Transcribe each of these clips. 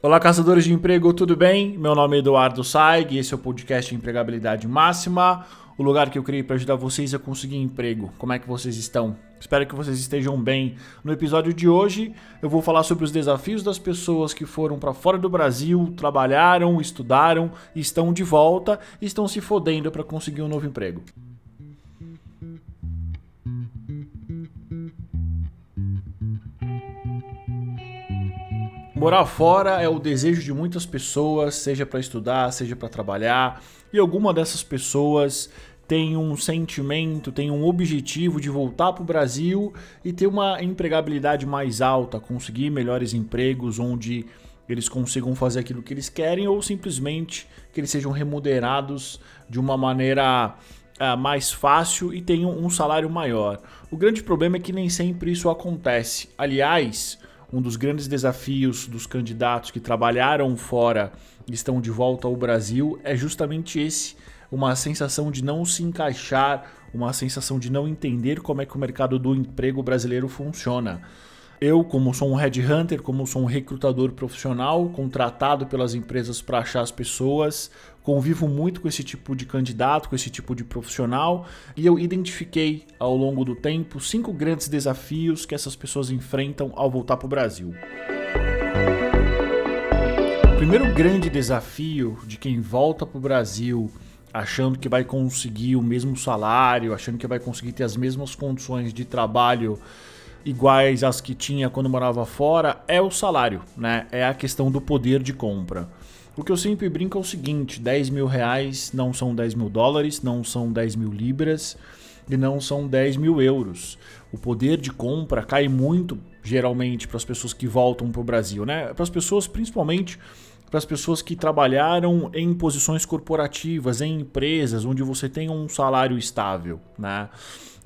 Olá, caçadores de emprego, tudo bem? Meu nome é Eduardo Saig e esse é o podcast Empregabilidade Máxima, o lugar que eu criei para ajudar vocês a conseguir emprego. Como é que vocês estão? Espero que vocês estejam bem. No episódio de hoje, eu vou falar sobre os desafios das pessoas que foram para fora do Brasil, trabalharam, estudaram, estão de volta e estão se fodendo para conseguir um novo emprego. Morar fora é o desejo de muitas pessoas, seja para estudar, seja para trabalhar, e alguma dessas pessoas tem um sentimento, tem um objetivo de voltar para o Brasil e ter uma empregabilidade mais alta, conseguir melhores empregos onde eles consigam fazer aquilo que eles querem ou simplesmente que eles sejam remunerados de uma maneira uh, mais fácil e tenham um salário maior. O grande problema é que nem sempre isso acontece. Aliás, um dos grandes desafios dos candidatos que trabalharam fora e estão de volta ao Brasil é justamente esse: uma sensação de não se encaixar, uma sensação de não entender como é que o mercado do emprego brasileiro funciona. Eu, como sou um headhunter, como sou um recrutador profissional, contratado pelas empresas para achar as pessoas, convivo muito com esse tipo de candidato, com esse tipo de profissional, e eu identifiquei ao longo do tempo cinco grandes desafios que essas pessoas enfrentam ao voltar para o Brasil. O primeiro grande desafio de quem volta para o Brasil achando que vai conseguir o mesmo salário, achando que vai conseguir ter as mesmas condições de trabalho iguais às que tinha quando morava fora é o salário, né? É a questão do poder de compra. O que eu sempre brinco é o seguinte: 10 mil reais não são 10 mil dólares, não são 10 mil libras e não são 10 mil euros. O poder de compra cai muito, geralmente, para as pessoas que voltam para o Brasil, né? Para as pessoas, principalmente para as pessoas que trabalharam em posições corporativas, em empresas onde você tem um salário estável, né?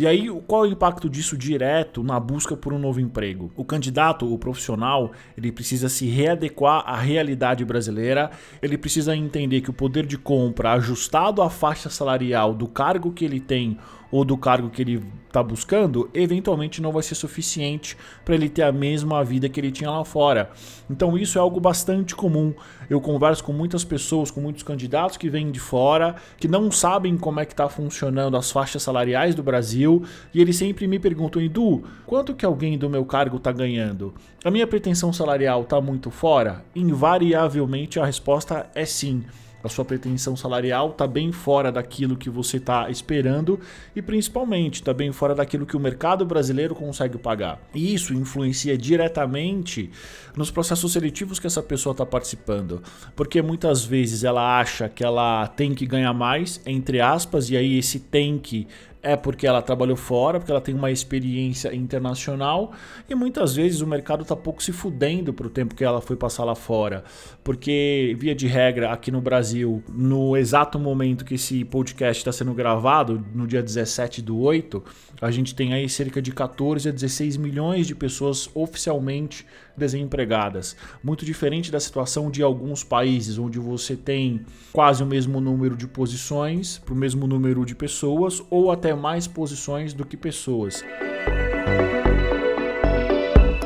E aí, qual é o impacto disso direto na busca por um novo emprego? O candidato, o profissional, ele precisa se readequar à realidade brasileira, ele precisa entender que o poder de compra ajustado à faixa salarial do cargo que ele tem ou do cargo que ele está buscando, eventualmente não vai ser suficiente para ele ter a mesma vida que ele tinha lá fora. Então isso é algo bastante comum. Eu converso com muitas pessoas, com muitos candidatos que vêm de fora, que não sabem como é que está funcionando as faixas salariais do Brasil, e eles sempre me perguntam, Edu, quanto que alguém do meu cargo está ganhando? A minha pretensão salarial está muito fora? Invariavelmente a resposta é sim a sua pretensão salarial está bem fora daquilo que você está esperando e principalmente está bem fora daquilo que o mercado brasileiro consegue pagar. E isso influencia diretamente nos processos seletivos que essa pessoa está participando, porque muitas vezes ela acha que ela tem que ganhar mais, entre aspas, e aí esse tem que é porque ela trabalhou fora, porque ela tem uma experiência internacional e muitas vezes o mercado está pouco se fudendo para o tempo que ela foi passar lá fora, porque via de regra aqui no Brasil, no exato momento que esse podcast está sendo gravado, no dia 17 do 8, a gente tem aí cerca de 14 a 16 milhões de pessoas oficialmente desempregadas. Muito diferente da situação de alguns países, onde você tem quase o mesmo número de posições para o mesmo número de pessoas, ou até mais posições do que pessoas.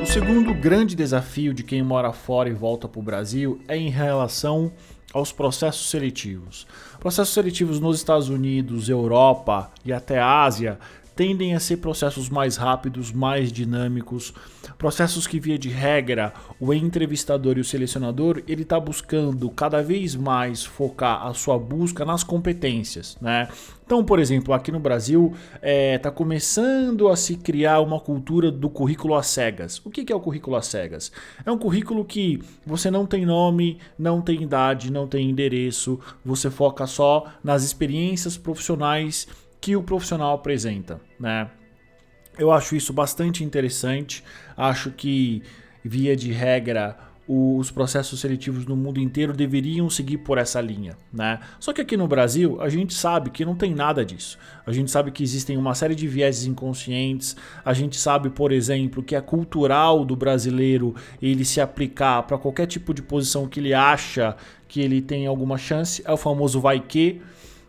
O segundo grande desafio de quem mora fora e volta para o Brasil é em relação aos processos seletivos. Processos seletivos nos Estados Unidos, Europa e até Ásia tendem a ser processos mais rápidos, mais dinâmicos, processos que via de regra o entrevistador e o selecionador ele está buscando cada vez mais focar a sua busca nas competências, né? Então, por exemplo, aqui no Brasil está é, tá começando a se criar uma cultura do currículo às cegas. O que, que é o currículo às cegas? É um currículo que você não tem nome, não tem idade, não tem endereço, você foca só nas experiências profissionais que o profissional apresenta, né? Eu acho isso bastante interessante. Acho que, via de regra, os processos seletivos no mundo inteiro deveriam seguir por essa linha, né? Só que aqui no Brasil a gente sabe que não tem nada disso. A gente sabe que existem uma série de vieses inconscientes. A gente sabe, por exemplo, que é cultural do brasileiro ele se aplicar para qualquer tipo de posição que ele acha que ele tem alguma chance. É o famoso vai que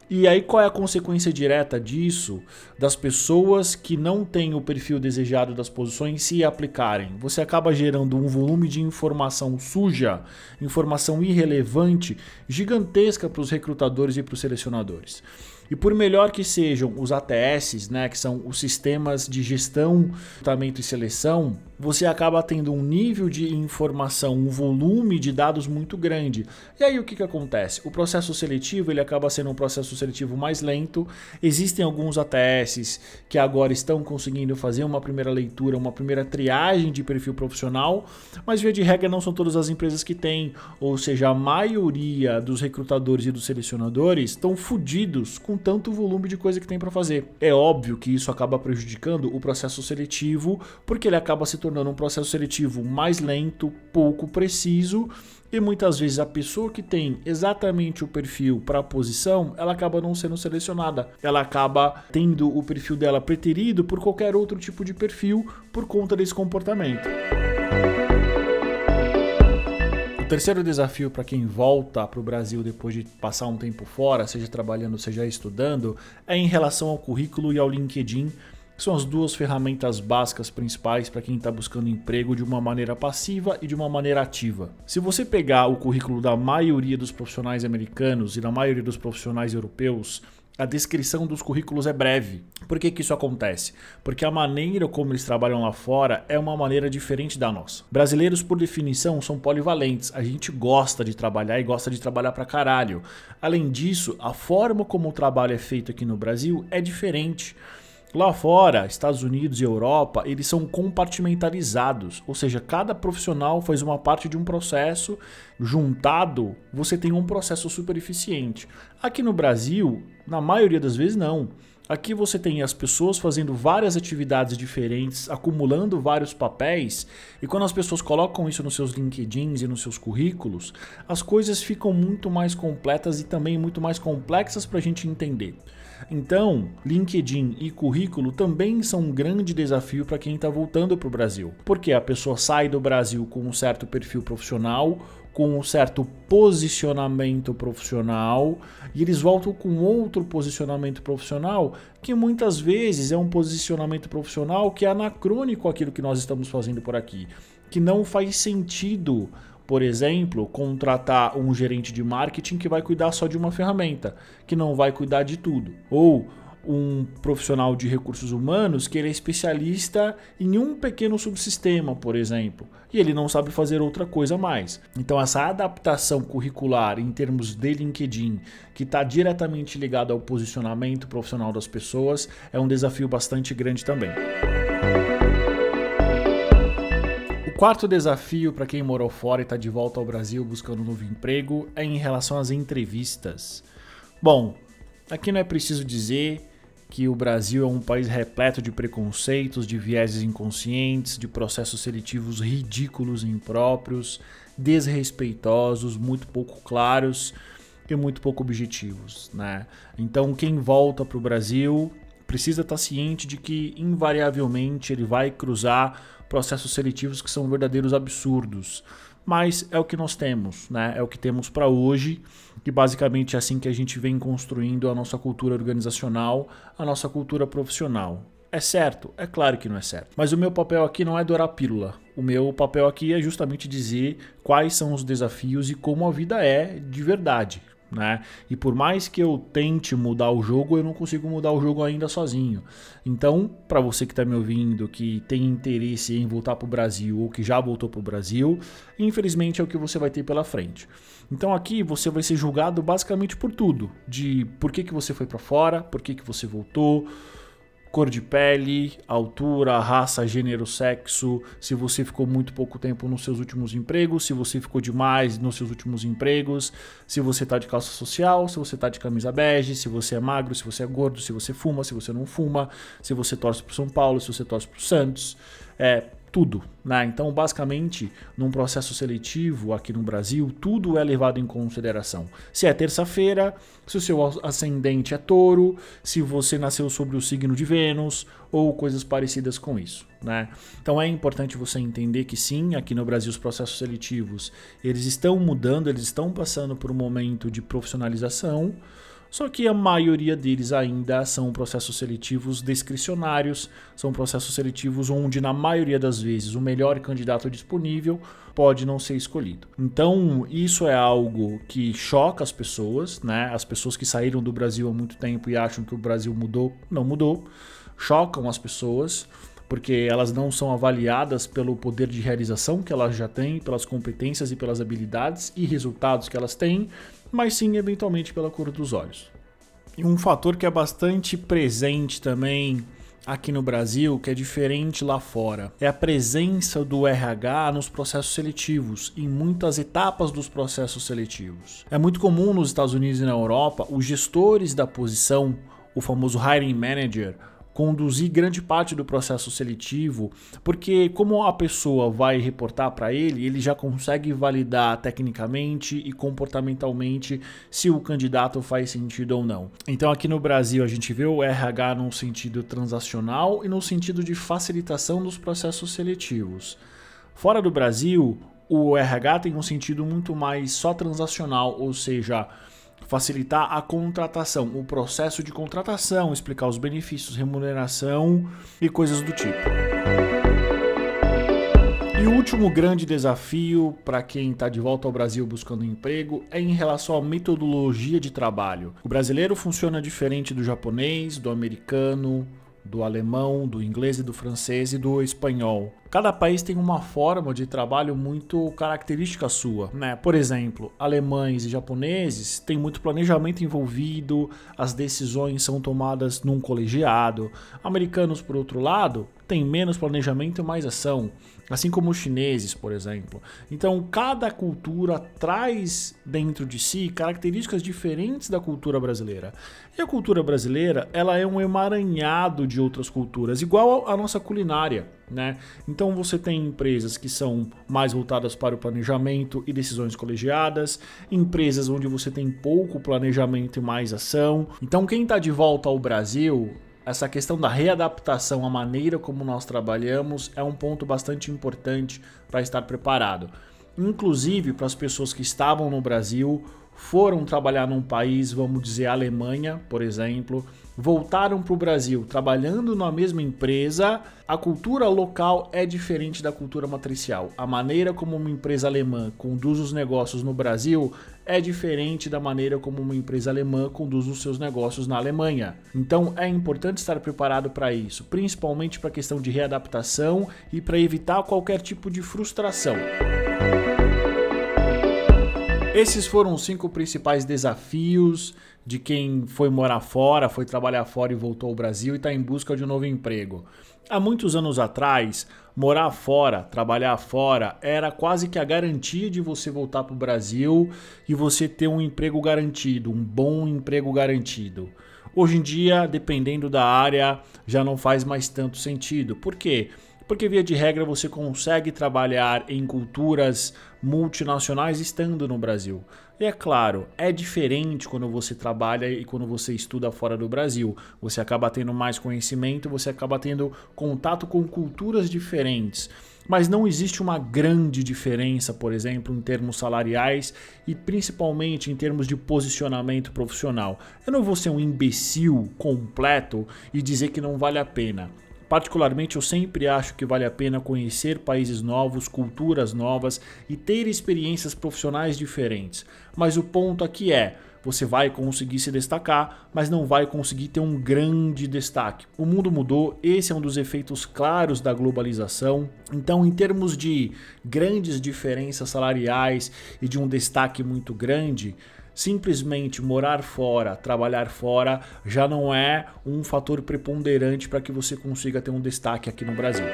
E aí qual é a consequência direta disso das pessoas que não têm o perfil desejado das posições se aplicarem? Você acaba gerando um volume de informação suja, informação irrelevante, gigantesca para os recrutadores e para os selecionadores. E por melhor que sejam os ATS, né, que são os sistemas de gestão, tratamento e seleção, você acaba tendo um nível de informação, um volume de dados muito grande. E aí o que, que acontece? O processo seletivo ele acaba sendo um processo seletivo mais lento. Existem alguns ATS que agora estão conseguindo fazer uma primeira leitura, uma primeira triagem de perfil profissional, mas via de regra não são todas as empresas que têm, ou seja, a maioria dos recrutadores e dos selecionadores estão fodidos com tanto volume de coisa que tem para fazer. É óbvio que isso acaba prejudicando o processo seletivo, porque ele acaba se tornando um processo seletivo mais lento, pouco preciso e muitas vezes a pessoa que tem exatamente o perfil para a posição, ela acaba não sendo selecionada. Ela acaba tendo o perfil dela preterido por qualquer outro tipo de perfil por conta desse comportamento. O terceiro desafio para quem volta para o Brasil depois de passar um tempo fora, seja trabalhando, seja estudando, é em relação ao currículo e ao LinkedIn, são as duas ferramentas básicas principais para quem está buscando emprego de uma maneira passiva e de uma maneira ativa. Se você pegar o currículo da maioria dos profissionais americanos e da maioria dos profissionais europeus, a descrição dos currículos é breve. Por que, que isso acontece? Porque a maneira como eles trabalham lá fora é uma maneira diferente da nossa. Brasileiros, por definição, são polivalentes. A gente gosta de trabalhar e gosta de trabalhar pra caralho. Além disso, a forma como o trabalho é feito aqui no Brasil é diferente. Lá fora, Estados Unidos e Europa, eles são compartimentalizados, ou seja, cada profissional faz uma parte de um processo, juntado, você tem um processo super eficiente. Aqui no Brasil, na maioria das vezes, não. Aqui você tem as pessoas fazendo várias atividades diferentes, acumulando vários papéis, e quando as pessoas colocam isso nos seus LinkedIns e nos seus currículos, as coisas ficam muito mais completas e também muito mais complexas para a gente entender. Então, LinkedIn e currículo também são um grande desafio para quem está voltando para o Brasil, porque a pessoa sai do Brasil com um certo perfil profissional, com um certo posicionamento profissional e eles voltam com outro posicionamento profissional que muitas vezes é um posicionamento profissional que é anacrônico àquilo que nós estamos fazendo por aqui, que não faz sentido por exemplo, contratar um gerente de marketing que vai cuidar só de uma ferramenta, que não vai cuidar de tudo. Ou um profissional de recursos humanos que ele é especialista em um pequeno subsistema, por exemplo, e ele não sabe fazer outra coisa mais. Então, essa adaptação curricular em termos de LinkedIn, que está diretamente ligado ao posicionamento profissional das pessoas, é um desafio bastante grande também quarto desafio para quem morou fora e está de volta ao Brasil buscando um novo emprego é em relação às entrevistas. Bom, aqui não é preciso dizer que o Brasil é um país repleto de preconceitos, de vieses inconscientes, de processos seletivos ridículos e impróprios, desrespeitosos, muito pouco claros e muito pouco objetivos, né? Então, quem volta para o Brasil precisa estar tá ciente de que invariavelmente ele vai cruzar processos seletivos que são verdadeiros absurdos. Mas é o que nós temos, né? É o que temos para hoje, e basicamente é assim que a gente vem construindo a nossa cultura organizacional, a nossa cultura profissional. É certo? É claro que não é certo. Mas o meu papel aqui não é dourar pílula. O meu papel aqui é justamente dizer quais são os desafios e como a vida é de verdade né? E por mais que eu tente mudar o jogo, eu não consigo mudar o jogo ainda sozinho. Então, para você que está me ouvindo, que tem interesse em voltar para o Brasil ou que já voltou para o Brasil, infelizmente é o que você vai ter pela frente. Então aqui você vai ser julgado basicamente por tudo, de por que, que você foi para fora, por que, que você voltou, cor de pele, altura, raça, gênero, sexo, se você ficou muito pouco tempo nos seus últimos empregos, se você ficou demais nos seus últimos empregos, se você está de calça social, se você está de camisa bege, se você é magro, se você é gordo, se você fuma, se você não fuma, se você torce para São Paulo, se você torce para Santos. É, tudo. Né? Então, basicamente, num processo seletivo aqui no Brasil, tudo é levado em consideração. Se é terça-feira, se o seu ascendente é touro, se você nasceu sobre o signo de Vênus ou coisas parecidas com isso. Né? Então é importante você entender que sim, aqui no Brasil os processos seletivos eles estão mudando, eles estão passando por um momento de profissionalização Só que a maioria deles ainda são processos seletivos discricionários, são processos seletivos onde, na maioria das vezes, o melhor candidato disponível pode não ser escolhido. Então, isso é algo que choca as pessoas, né? As pessoas que saíram do Brasil há muito tempo e acham que o Brasil mudou, não mudou. Chocam as pessoas porque elas não são avaliadas pelo poder de realização que elas já têm, pelas competências e pelas habilidades e resultados que elas têm, mas sim eventualmente pela cor dos olhos. E um fator que é bastante presente também aqui no Brasil, que é diferente lá fora, é a presença do RH nos processos seletivos, em muitas etapas dos processos seletivos. É muito comum nos Estados Unidos e na Europa os gestores da posição, o famoso hiring manager, conduzir grande parte do processo seletivo, porque como a pessoa vai reportar para ele, ele já consegue validar tecnicamente e comportamentalmente se o candidato faz sentido ou não. Então aqui no Brasil a gente vê o RH no sentido transacional e no sentido de facilitação dos processos seletivos. Fora do Brasil, o RH tem um sentido muito mais só transacional, ou seja, facilitar a contratação, o processo de contratação, explicar os benefícios, remuneração e coisas do tipo. E o último grande desafio para quem está de volta ao Brasil buscando emprego é em relação à metodologia de trabalho. O brasileiro funciona diferente do japonês, do americano, do alemão, do inglês e do francês e do espanhol. Cada país tem uma forma de trabalho muito característica sua, né? Por exemplo, alemães e japoneses têm muito planejamento envolvido, as decisões são tomadas num colegiado. Americanos, por outro lado, têm menos planejamento e mais ação assim como os chineses, por exemplo. Então, cada cultura traz dentro de si características diferentes da cultura brasileira. E a cultura brasileira, ela é um emaranhado de outras culturas, igual a nossa culinária, né? Então, você tem empresas que são mais voltadas para o planejamento e decisões colegiadas, empresas onde você tem pouco planejamento e mais ação. Então, quem está de volta ao Brasil essa questão da readaptação à maneira como nós trabalhamos é um ponto bastante importante para estar preparado. Inclusive para as pessoas que estavam no Brasil, foram trabalhar num país, vamos dizer Alemanha, por exemplo, voltaram para o Brasil trabalhando na mesma empresa, a cultura local é diferente da cultura matricial. A maneira como uma empresa alemã conduz os negócios no Brasil é diferente da maneira como uma empresa alemã conduz os seus negócios na Alemanha. Então é importante estar preparado para isso, principalmente para a questão de readaptação e para evitar qualquer tipo de frustração. Esses foram os cinco principais desafios de quem foi morar fora, foi trabalhar fora e voltou ao Brasil e está em busca de um novo emprego. Há muitos anos atrás, morar fora, trabalhar fora, era quase que a garantia de você voltar para o Brasil e você ter um emprego garantido, um bom emprego garantido. Hoje em dia, dependendo da área, já não faz mais tanto sentido. Por quê? Porque, via de regra, você consegue trabalhar em culturas multinacionais estando no Brasil. E é claro, é diferente quando você trabalha e quando você estuda fora do Brasil. Você acaba tendo mais conhecimento, você acaba tendo contato com culturas diferentes. Mas não existe uma grande diferença, por exemplo, em termos salariais e principalmente em termos de posicionamento profissional. Eu não vou ser um imbecil completo e dizer que não vale a pena. Particularmente, eu sempre acho que vale a pena conhecer países novos, culturas novas e ter experiências profissionais diferentes. Mas o ponto aqui é: você vai conseguir se destacar, mas não vai conseguir ter um grande destaque. O mundo mudou, esse é um dos efeitos claros da globalização. Então, em termos de grandes diferenças salariais e de um destaque muito grande, simplesmente morar fora, trabalhar fora, já não é um fator preponderante para que você consiga ter um destaque aqui no Brasil.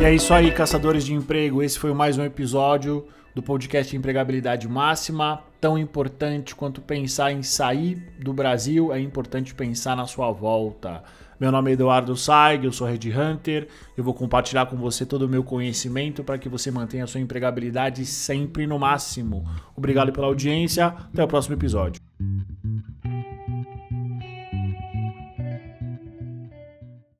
E é isso aí, caçadores de emprego. Esse foi mais um episódio do podcast Empregabilidade Máxima. Tão importante quanto pensar em sair do Brasil, é importante pensar na sua volta. Meu nome é Eduardo Saig, eu sou Red Hunter. Eu vou compartilhar com você todo o meu conhecimento para que você mantenha a sua empregabilidade sempre no máximo. Obrigado pela audiência. Até o próximo episódio.